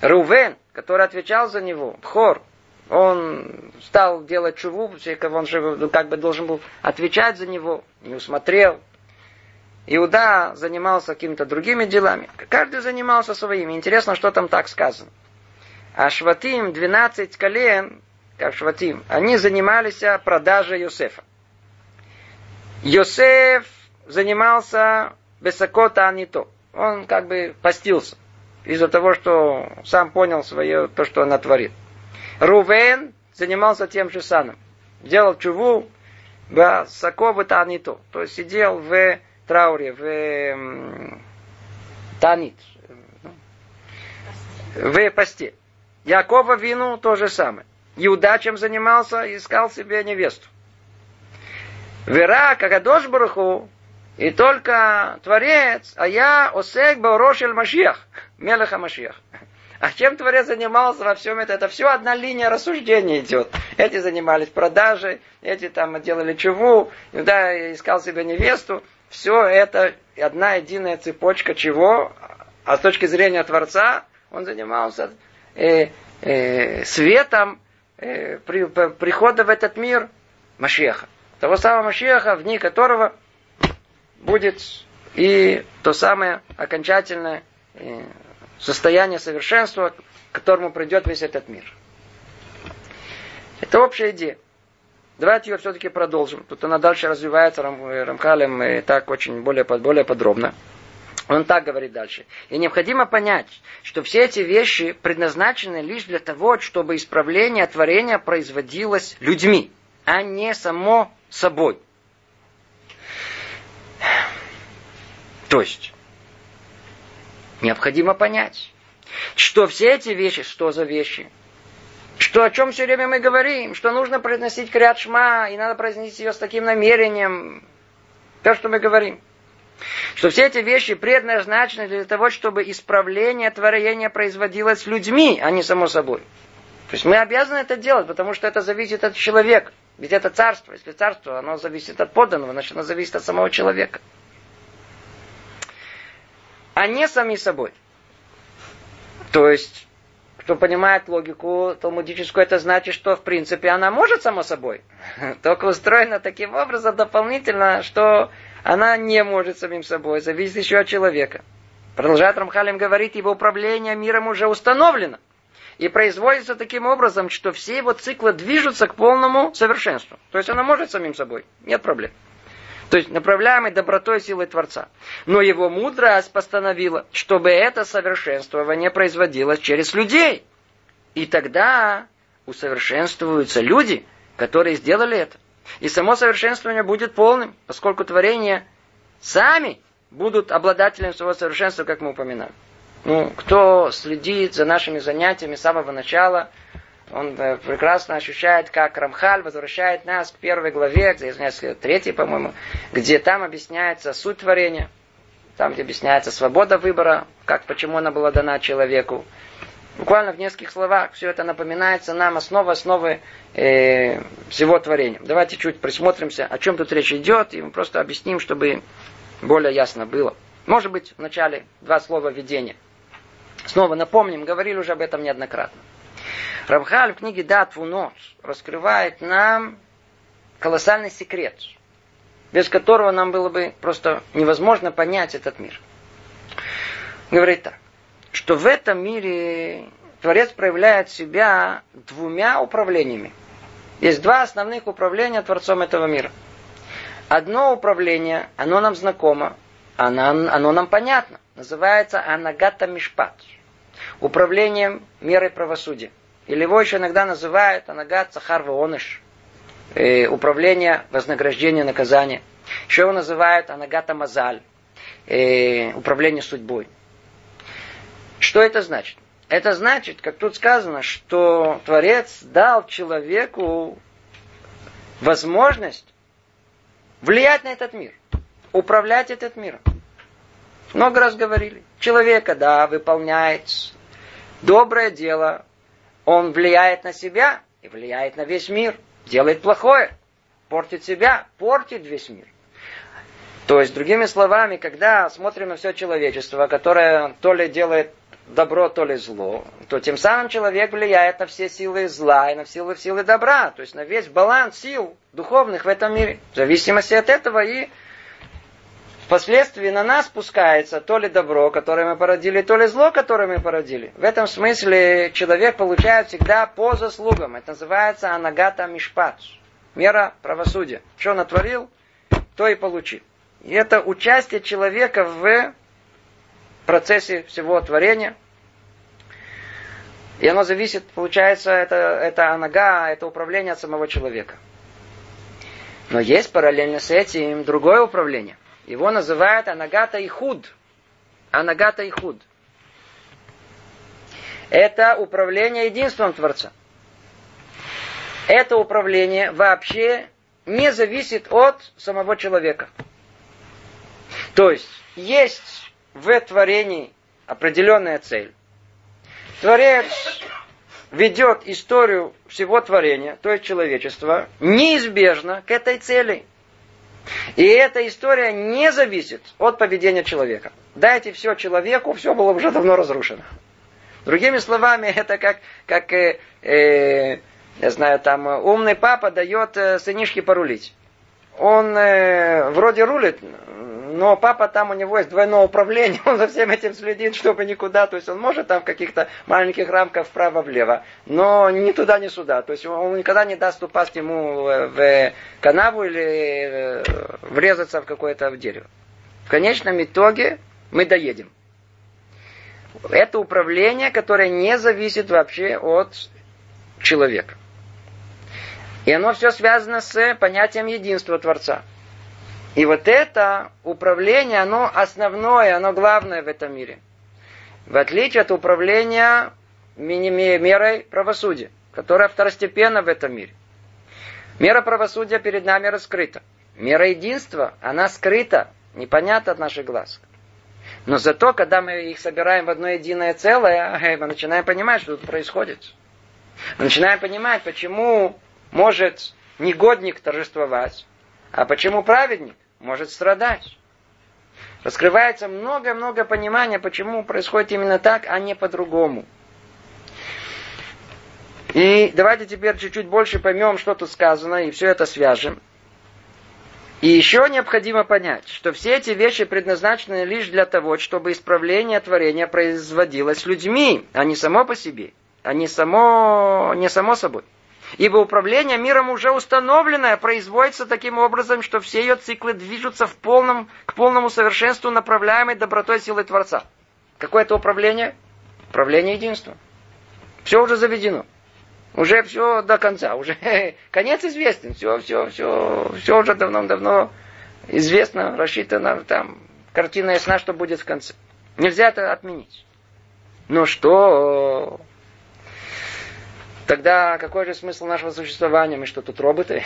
Рувен, который отвечал за него, Хор, он стал делать чуву, он же как бы должен был отвечать за него, не усмотрел, Иуда занимался какими-то другими делами. Каждый занимался своими. Интересно, что там так сказано. А Шватим, 12 колен, как Шватим, они занимались продажей Йосефа. Йосеф занимался высокота, а не то. Он как бы постился из-за того, что сам понял свое, то, что он натворил. Рувен занимался тем же самым. Делал чуву, высоко то, не то. Есть сидел в трауре, в Танит, в посте. Якова вину то же самое. Иуда чем занимался, искал себе невесту. Вера, Кагадош Баруху, и только Творец, а я Осек Баурошель Машиях, Мелеха Машиях. А чем Творец занимался во всем этом? Это все одна линия рассуждения идет. Эти занимались продажей, эти там делали чуву, Иуда искал себе невесту. Все это одна единая цепочка чего? А с точки зрения Творца он занимался э, э, светом э, при, прихода в этот мир Машеха. Того самого Машеха, в дни которого будет и то самое окончательное э, состояние совершенства, к которому придет весь этот мир. Это общая идея. Давайте ее все-таки продолжим. Тут она дальше развивается Рамхалем и так очень более, более подробно. Он так говорит дальше. И необходимо понять, что все эти вещи предназначены лишь для того, чтобы исправление творения производилось людьми, а не само собой. То есть, необходимо понять, что все эти вещи, что за вещи, что о чем все время мы говорим, что нужно произносить крят шма, и надо произнести ее с таким намерением. То, что мы говорим. Что все эти вещи предназначены для того, чтобы исправление творения производилось людьми, а не само собой. То есть мы обязаны это делать, потому что это зависит от человека. Ведь это царство. Если царство, оно зависит от подданного, значит оно зависит от самого человека. А не сами собой. То есть кто понимает логику талмудическую, это значит, что в принципе она может само собой. [LAUGHS] Только устроена таким образом дополнительно, что она не может самим собой, зависит еще от человека. Продолжает Рамхалим говорить, его управление миром уже установлено. И производится таким образом, что все его циклы движутся к полному совершенству. То есть она может самим собой, нет проблем. То есть направляемый добротой силой Творца. Но его мудрость постановила, чтобы это совершенствование производилось через людей. И тогда усовершенствуются люди, которые сделали это. И само совершенствование будет полным, поскольку творения сами будут обладателем своего совершенства, как мы упоминали. Ну, кто следит за нашими занятиями с самого начала, он э, прекрасно ощущает, как Рамхаль возвращает нас к первой главе, где, извиняюсь, третьей, по-моему, где там объясняется суть творения, там, где объясняется свобода выбора, как, почему она была дана человеку. Буквально в нескольких словах все это напоминается нам основа основы э, всего творения. Давайте чуть присмотримся, о чем тут речь идет, и мы просто объясним, чтобы более ясно было. Может быть, вначале два слова введения. Снова напомним, говорили уже об этом неоднократно. Рамхаль в книге «Дат Вунот» раскрывает нам колоссальный секрет, без которого нам было бы просто невозможно понять этот мир. Говорит так, что в этом мире Творец проявляет себя двумя управлениями. Есть два основных управления Творцом этого мира. Одно управление, оно нам знакомо, оно, оно нам понятно. Называется Анагата Мишпат. Управлением мерой правосудия. Или его еще иногда называют Анагат Сахар Оныш. Э, управление вознаграждения наказания. Еще его называют Анагата Мазаль. Э, управление судьбой. Что это значит? Это значит, как тут сказано, что Творец дал человеку возможность влиять на этот мир, управлять этот миром. Много раз говорили. Человека, да, выполняет доброе дело, он влияет на себя и влияет на весь мир, делает плохое, портит себя, портит весь мир. То есть, другими словами, когда смотрим на все человечество, которое то ли делает добро, то ли зло, то тем самым человек влияет на все силы зла и на силы, силы добра, то есть на весь баланс сил духовных в этом мире. В зависимости от этого и впоследствии на нас спускается то ли добро, которое мы породили, то ли зло, которое мы породили. В этом смысле человек получает всегда по заслугам. Это называется анагата мишпат. Мера правосудия. Что натворил, то и получил. И это участие человека в процессе всего творения. И оно зависит, получается, это, это анага, это управление от самого человека. Но есть параллельно с этим другое управление. Его называют анагата и худ. Анагата и худ. Это управление единством Творца. Это управление вообще не зависит от самого человека. То есть, есть в творении определенная цель. Творец ведет историю всего творения, то есть человечества, неизбежно к этой цели. И эта история не зависит от поведения человека. Дайте все человеку, все было уже давно разрушено. Другими словами, [LAUGHS] это как, как э, э, я знаю, там умный папа дает э, сынишке порулить. Он э, вроде рулит, но папа там у него есть двойное управление, [LAUGHS] он за всем этим следит, чтобы никуда, то есть он может там в каких-то маленьких рамках вправо-влево, но ни туда, ни сюда, то есть он никогда не даст упасть ему в канаву или э, врезаться в какое-то дерево. В конечном итоге мы доедем. Это управление, которое не зависит вообще от человека. И оно все связано с понятием единства Творца. И вот это управление, оно основное, оно главное в этом мире. В отличие от управления мерой правосудия, которая второстепенна в этом мире. Мера правосудия перед нами раскрыта. Мера единства, она скрыта, непонятна от наших глаз. Но зато, когда мы их собираем в одно единое целое, мы начинаем понимать, что тут происходит. Мы начинаем понимать, почему может негодник торжествовать, а почему праведник может страдать. Раскрывается много-много понимания, почему происходит именно так, а не по-другому. И давайте теперь чуть-чуть больше поймем, что тут сказано, и все это свяжем. И еще необходимо понять, что все эти вещи предназначены лишь для того, чтобы исправление творения производилось людьми, а не само по себе, а не само, не само собой. Ибо управление миром уже установленное производится таким образом, что все ее циклы движутся в полном, к полному совершенству, направляемой добротой силы Творца. Какое это управление? Управление единством. Все уже заведено. Уже все до конца. Уже [LAUGHS] конец известен. Все, все, все, все уже давно-давно известно, рассчитано. Там картина ясна, что будет в конце. Нельзя это отменить. Но что? Тогда какой же смысл нашего существования? Мы что, тут роботы?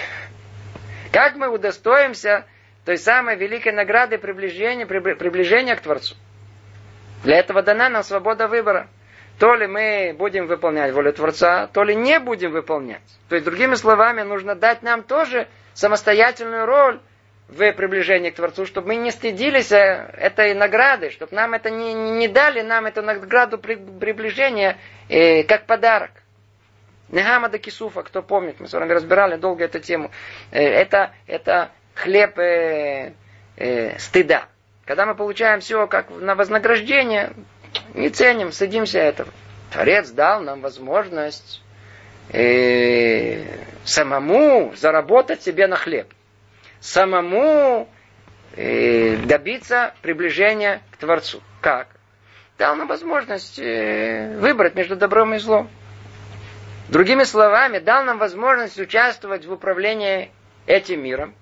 Как мы удостоимся той самой великой награды приближения, приближения к Творцу? Для этого дана нам свобода выбора. То ли мы будем выполнять волю Творца, то ли не будем выполнять. То есть, другими словами, нужно дать нам тоже самостоятельную роль в приближении к Творцу, чтобы мы не стыдились э, этой награды, чтобы нам это не, не дали нам эту награду приближения э, как подарок. Негама да кисуфа, кто помнит, мы с вами разбирали долго эту тему. Э, это, это хлеб э, э, стыда. Когда мы получаем все как на вознаграждение, не ценим, садимся этого. Творец дал нам возможность э, самому заработать себе на хлеб самому э, добиться приближения к Творцу. Как? Дал нам возможность э, выбрать между добром и злом. Другими словами, дал нам возможность участвовать в управлении этим миром.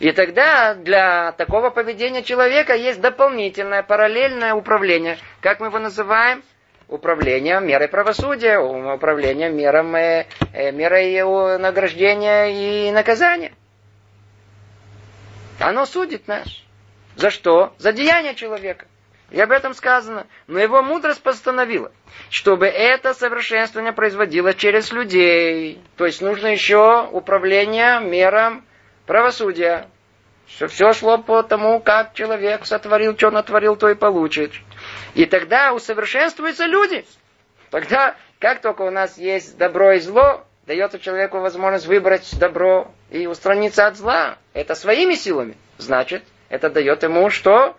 И тогда для такого поведения человека есть дополнительное, параллельное управление. Как мы его называем? Управление мерой правосудия, управление мером, э, э мерой награждения и наказания. Оно судит нас. За что? За деяние человека. И об этом сказано. Но его мудрость постановила, чтобы это совершенствование производилось через людей. То есть нужно еще управление мером правосудия. Что все шло по тому, как человек сотворил, что натворил, то и получит. И тогда усовершенствуются люди. Тогда, как только у нас есть добро и зло, дается человеку возможность выбрать добро и устраниться от зла. Это своими силами. Значит, это дает ему что?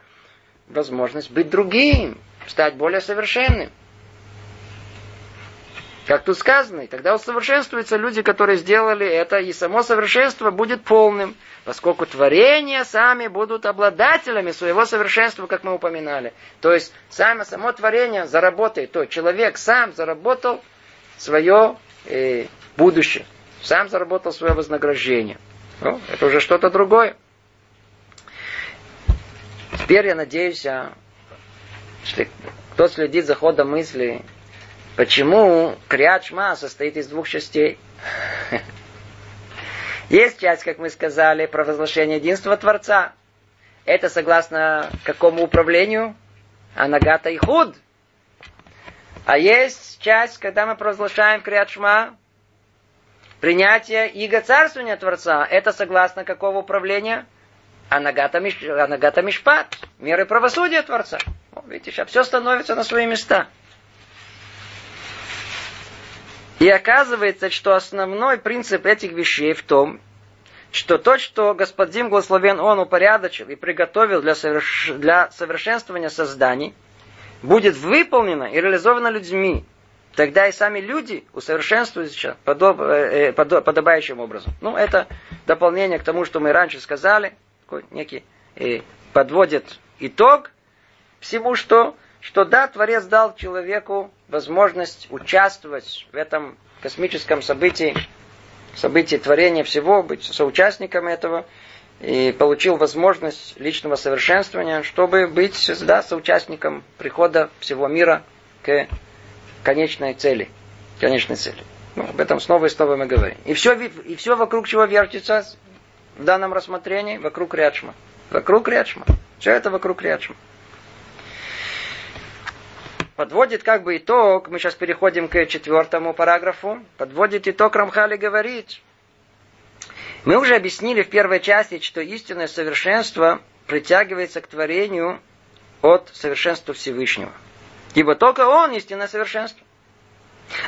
Возможность быть другим, стать более совершенным. Как тут сказано, и тогда усовершенствуются люди, которые сделали это, и само совершенство будет полным, поскольку творения сами будут обладателями своего совершенства, как мы упоминали. То есть, само, само творение заработает, то человек сам заработал свое э, будущее. Сам заработал свое вознаграждение. Ну, это уже что-то другое. Теперь я надеюсь, а, что кто следит за ходом мысли, почему Криат состоит из двух частей. [LAUGHS] Есть часть, как мы сказали, провозглашение единства Творца. Это согласно какому управлению? Анагата и худ. А есть часть, когда мы провозглашаем Криат Принятие иго царствования Творца, это согласно какого управления? Анагата, анагата Мишпат, меры правосудия Творца. Видите, сейчас все становится на свои места. И оказывается, что основной принцип этих вещей в том, что то, что Господин Благословен Он упорядочил и приготовил для, соверш... для совершенствования созданий, будет выполнено и реализовано людьми тогда и сами люди усовершенствуются подоб, э подобающим образом. Ну, это дополнение к тому, что мы раньше сказали, такой некий э, подводит итог всему, что, что да, Творец дал человеку возможность участвовать в этом космическом событии, событии творения всего, быть соучастником этого, и получил возможность личного совершенствования, чтобы быть да, соучастником прихода всего мира к конечной цели. Конечной цели. Ну, об этом снова и снова мы говорим. И все, и все вокруг чего вертится в данном рассмотрении? Вокруг Рядшма. Вокруг Рядшма. Все это вокруг Рядшма. Подводит как бы итог, мы сейчас переходим к четвертому параграфу, подводит итог Рамхали говорит. Мы уже объяснили в первой части, что истинное совершенство притягивается к творению от совершенства Всевышнего. Ибо только Он истинное совершенство.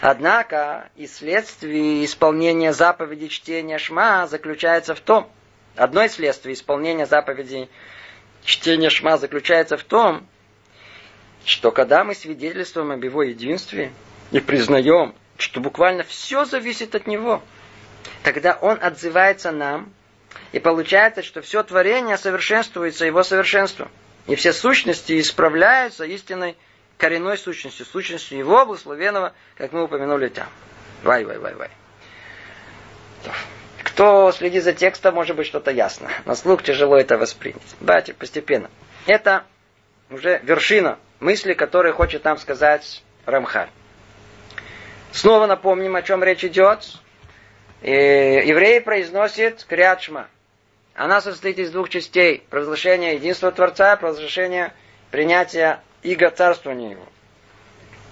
Однако и следствие исполнения заповеди чтения Шма заключается в том, одно из следствий исполнения заповеди чтения Шма заключается в том, что когда мы свидетельствуем об Его единстве и признаем, что буквально все зависит от Него, тогда он отзывается нам, и получается, что все творение совершенствуется его совершенством. И все сущности исправляются истинной коренной сущностью, сущностью его благословенного, как мы упомянули там. Вай, вай, вай, вай. Кто следит за текстом, может быть, что-то ясно. На слух тяжело это воспринять. Давайте постепенно. Это уже вершина мысли, которую хочет нам сказать Рамхаль. Снова напомним, о чем речь идет. И еврей произносит Криадшма. Она состоит из двух частей. Провозглашение единства Творца, провозглашение принятия иго царствования его.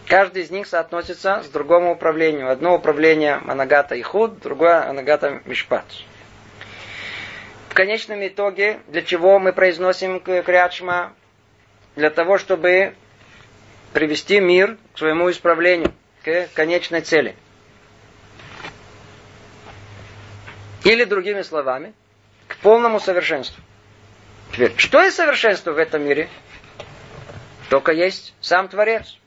Каждый из них соотносится с другому управлению. Одно управление Манагата и Худ, другое Манагата Мишпат. В конечном итоге, для чего мы произносим Криадшма? Для того, чтобы привести мир к своему исправлению, к конечной цели. Или другими словами, к полному совершенству. Теперь, что есть совершенство в этом мире? Только есть сам Творец.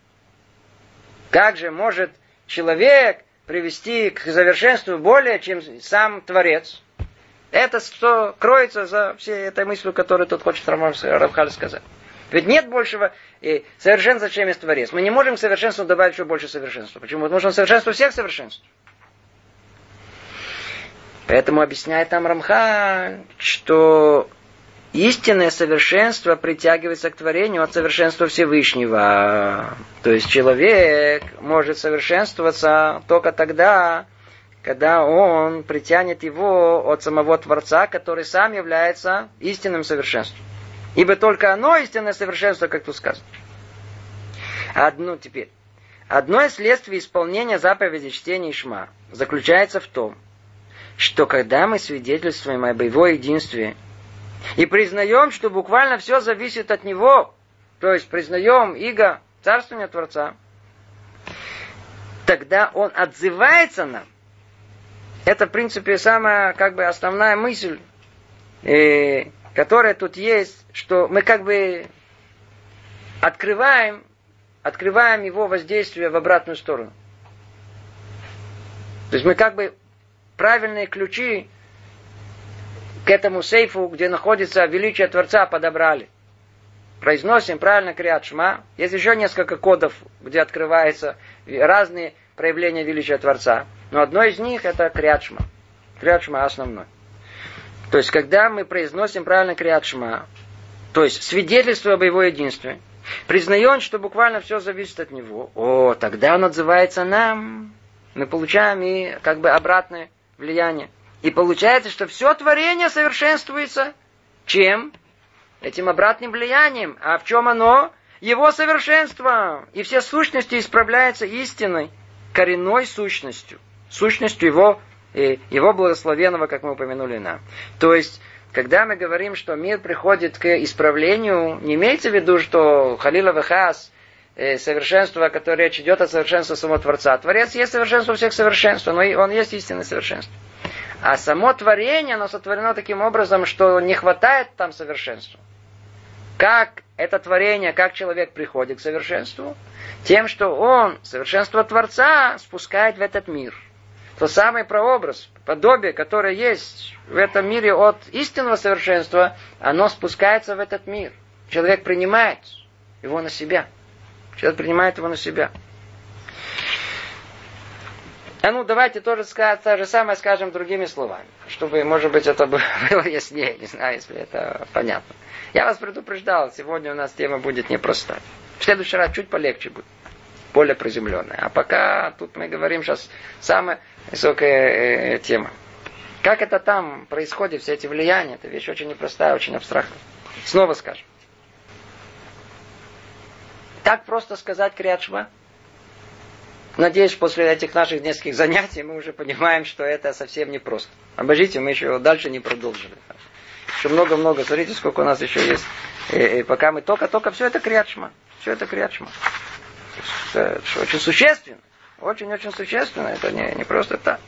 Как же может человек привести к совершенству более, чем сам Творец? Это что кроется за всей этой мыслью, которую тут хочет Рамхаль сказать. Ведь нет большего и совершенства, чем есть Творец. Мы не можем к совершенству добавить еще больше совершенства. Почему? Потому что он совершенство всех совершенств. Поэтому объясняет там Рамха, что истинное совершенство притягивается к творению от совершенства Всевышнего. То есть человек может совершенствоваться только тогда, когда он притянет его от самого Творца, который сам является истинным совершенством. Ибо только оно истинное совершенство, как тут сказано. Одно теперь. Одно из следствий исполнения заповеди чтения Ишма заключается в том, что когда мы свидетельствуем об его единстве – и признаем, что буквально все зависит от него. То есть признаем иго царствования Творца. Тогда он отзывается нам. Это, в принципе, самая как бы основная мысль, э, которая тут есть, что мы как бы открываем, открываем его воздействие в обратную сторону. То есть мы как бы правильные ключи к этому сейфу, где находится величие Творца, подобрали. Произносим правильно Криат Шма. Есть еще несколько кодов, где открываются разные проявления величия Творца. Но одно из них это Криат Шма. Криат Шма основной. То есть, когда мы произносим правильно Криат Шма, то есть свидетельство об его единстве, признаем, что буквально все зависит от него, о, тогда он отзывается нам. Мы получаем и как бы обратное влияние. И получается, что все творение совершенствуется чем? Этим обратным влиянием. А в чем оно? Его совершенство. И все сущности исправляются истиной, коренной сущностью. Сущностью его, его благословенного, как мы упомянули нам. То есть, когда мы говорим, что мир приходит к исправлению, не имеется в виду, что Халила Вахас, э, совершенство, о котором речь идет, о совершенстве самого Творца. Творец есть совершенство всех совершенств, но он есть истинное совершенство. А само творение, оно сотворено таким образом, что не хватает там совершенства. Как это творение, как человек приходит к совершенству? Тем, что он, совершенство Творца, спускает в этот мир. То самый прообраз, подобие, которое есть в этом мире от истинного совершенства, оно спускается в этот мир. Человек принимает его на себя. Человек принимает его на себя. А ну, давайте тоже сказать, то же самое скажем другими словами, чтобы, может быть, это [LAUGHS] было яснее, не знаю, если это понятно. Я вас предупреждал, сегодня у нас тема будет непростая. В следующий раз чуть полегче будет, более приземленная. А пока тут мы говорим сейчас самая высокая э, тема. Как это там происходит, все эти влияния, это вещь очень непростая, очень абстрактная. Снова скажем. Так просто сказать Криадшма? Надеюсь, после этих наших нескольких занятий мы уже понимаем, что это совсем не просто. Обождите, мы еще дальше не продолжили. Еще много-много. Смотрите, сколько у нас еще есть. И, и пока мы только-только все это криадшма. Все это криадшма. Это очень существенно. Очень-очень существенно. Это не, не просто так.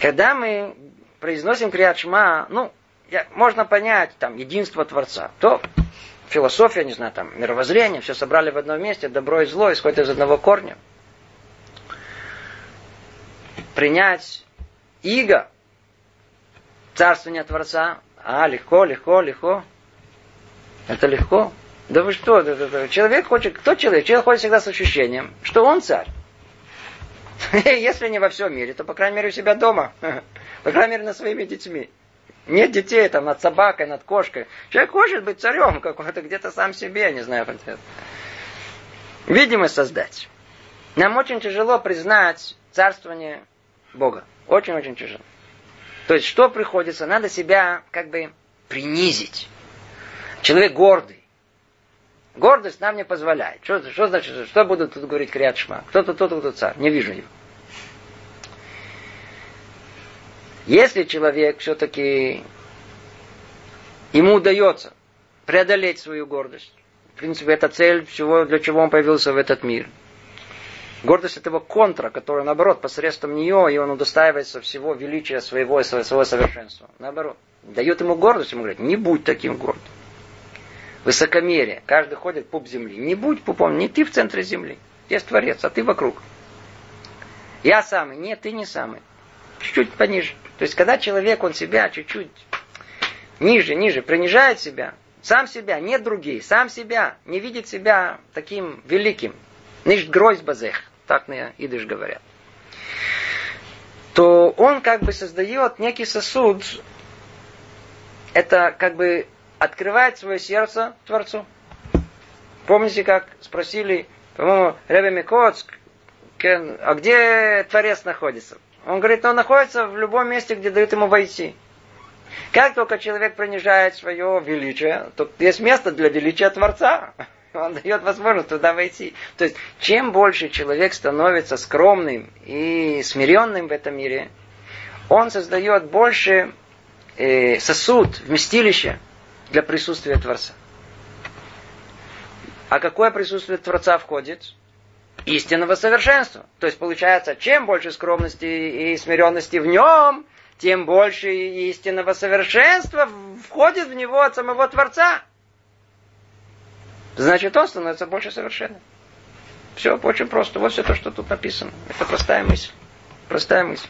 Когда мы произносим криадшма, ну, я, можно понять там единство Творца, то философия, не знаю, там, мировоззрение, все собрали в одном месте, добро и зло исходит из одного корня. принять иго, царствование Творца, а, легко, легко, легко. Это легко. Да вы что, да, да, да. человек хочет, кто человек? Человек ходит всегда с ощущением, что он царь. [LAUGHS] Если не во всем мире, то, по крайней мере, у себя дома. [LAUGHS] По крайней мере, над своими детьми. Нет детей там над собакой, над кошкой. Человек хочет быть царем какой-то где-то сам себе, не знаю, это. Видимость создать. Нам очень тяжело признать царствование Бога. Очень-очень тяжело. То есть, что приходится? Надо себя как бы принизить. Человек гордый. Гордость нам не позволяет. Что, что значит, что будут тут говорить Криат Шма? Кто тут, кто царь? Не вижу его. Если человек все-таки ему удается преодолеть свою гордость, в принципе, это цель всего, для чего он появился в этот мир. Гордость этого контра, который, наоборот, посредством нее, и он удостаивается всего величия своего и своего совершенства. Наоборот. Дает ему гордость, ему говорит, не будь таким гордым. Высокомерие. Каждый ходит пуп земли. Не будь пупом, не ты в центре земли. Есть Творец, а ты вокруг. Я самый. Нет, ты не самый. Чуть-чуть пониже. То есть, когда человек, он себя чуть-чуть ниже, ниже, принижает себя, сам себя, нет других, сам себя, не видит себя таким великим. Ниш грозь базех, так на идыш говорят. То он как бы создает некий сосуд, это как бы открывает свое сердце Творцу. Помните, как спросили, по-моему, Ребе Микоцк, а где Творец находится? Он говорит, он находится в любом месте, где дают ему войти. Как только человек принижает свое величие, то есть место для величия Творца. [LAUGHS] Он дает возможность туда войти. То есть, чем больше человек становится скромным и смиренным в этом мире, он создает больше э, сосуд, вместилище для присутствия Творца. А какое присутствие Творца входит? Истинного совершенства. То есть получается, чем больше скромности и смиренности в нем, тем больше истинного совершенства входит в него от самого Творца. Значит, он становится больше совершенным. Все очень просто. Вот все то, что тут написано. Это простая мысль. Простая мысль.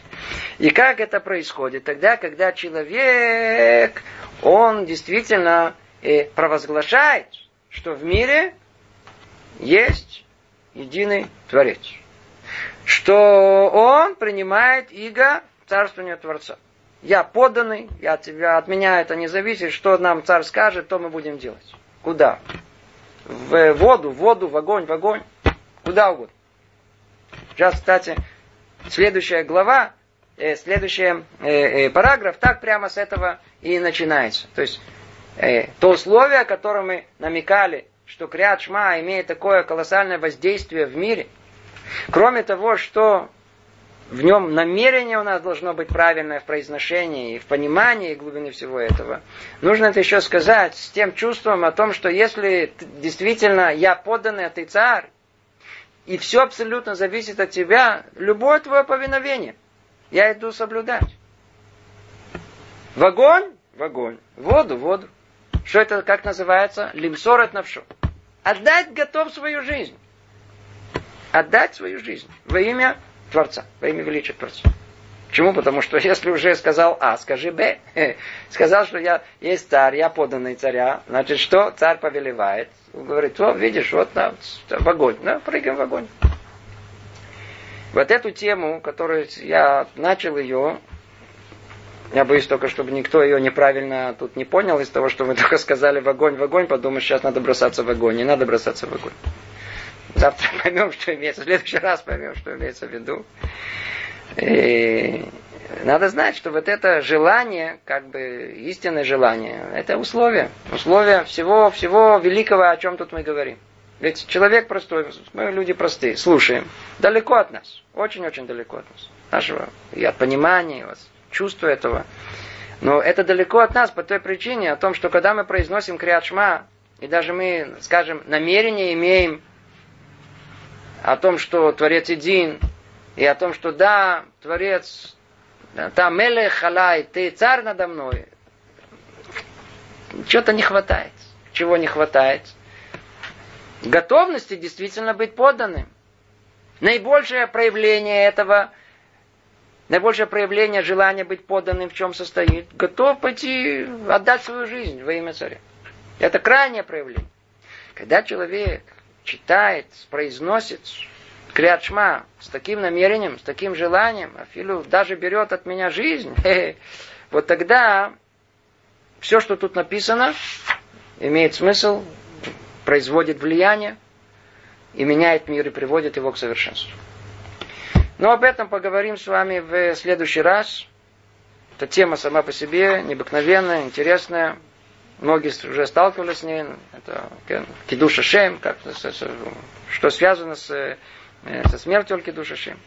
И как это происходит? Тогда, когда человек, он действительно э, провозглашает, что в мире есть единый Творец. Что он принимает иго царствования Творца. Я поданный, я от, тебя, от меня это не зависит, что нам царь скажет, то мы будем делать. Куда? В воду, в воду, в огонь, в огонь. Куда угодно. Сейчас, кстати, следующая глава, э, следующий э, э, параграф, так прямо с этого и начинается. То есть, э, то условие, о котором мы намекали что Криат Шма имеет такое колоссальное воздействие в мире. Кроме того, что в нем намерение у нас должно быть правильное в произношении, и в понимании глубины всего этого. Нужно это еще сказать с тем чувством о том, что если действительно я подданный, а ты царь, и все абсолютно зависит от тебя, любое твое повиновение, я иду соблюдать. В огонь, в огонь, в воду, воду. Что это, как называется? Лимсорет навшу. Отдать готов свою жизнь. Отдать свою жизнь во имя Творца, во имя величия Творца. Почему? Потому что [LAUGHS] если уже сказал А, скажи Б. [LAUGHS] Сказал, что я есть царь, я поданный царя. Значит, что царь повелевает? Говорит, о, видишь, вот на, в огонь. Да, прыгаем в огонь. Вот эту тему, которую я начал ее, я боюсь только, чтобы никто ее неправильно тут не понял из того, что мы [LAUGHS] только сказали в огонь, в огонь, подумать, сейчас надо бросаться в огонь. Не надо бросаться в огонь. Завтра [LAUGHS] поймем, что имеется, в следующий раз поймем, что имеется в виду. И надо знать, что вот это желание, как бы истинное желание, это условие. Условие всего, всего великого, о чем тут мы говорим. Ведь человек простой, мы люди простые, слушаем, далеко от нас, очень-очень далеко от нас. Нашего и от понимания, и от чувство этого. Но это далеко от нас по той причине, о том, что когда мы произносим криатшма, и даже мы, скажем, намерение имеем о том, что Творец един, и о том, что да, Творец, там Мелех Халай, ты царь надо мной, чего-то не хватает. Чего не хватает? Готовности действительно быть подданным. Наибольшее проявление этого – наибольшее проявление желания быть поданным в чем состоит, готов пойти отдать свою жизнь во имя царя. Это крайнее проявление. Когда человек читает, произносит Криат Шма с таким намерением, с таким желанием, Афилу даже берет от меня жизнь, [LAUGHS] вот тогда все, что тут написано, имеет смысл, производит влияние и меняет мир и приводит его к совершенству. Но об этом поговорим с вами в следующий раз. Эта тема сама по себе необыкновенная, интересная. Многие уже сталкивались с ней. Это кидуша шем, как, что связано с, э, со смертью кидуша шем.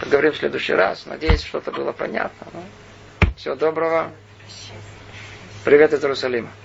Поговорим в следующий раз. Надеюсь, что-то было понятно. Ну, всего доброго. Привет из Иерусалима.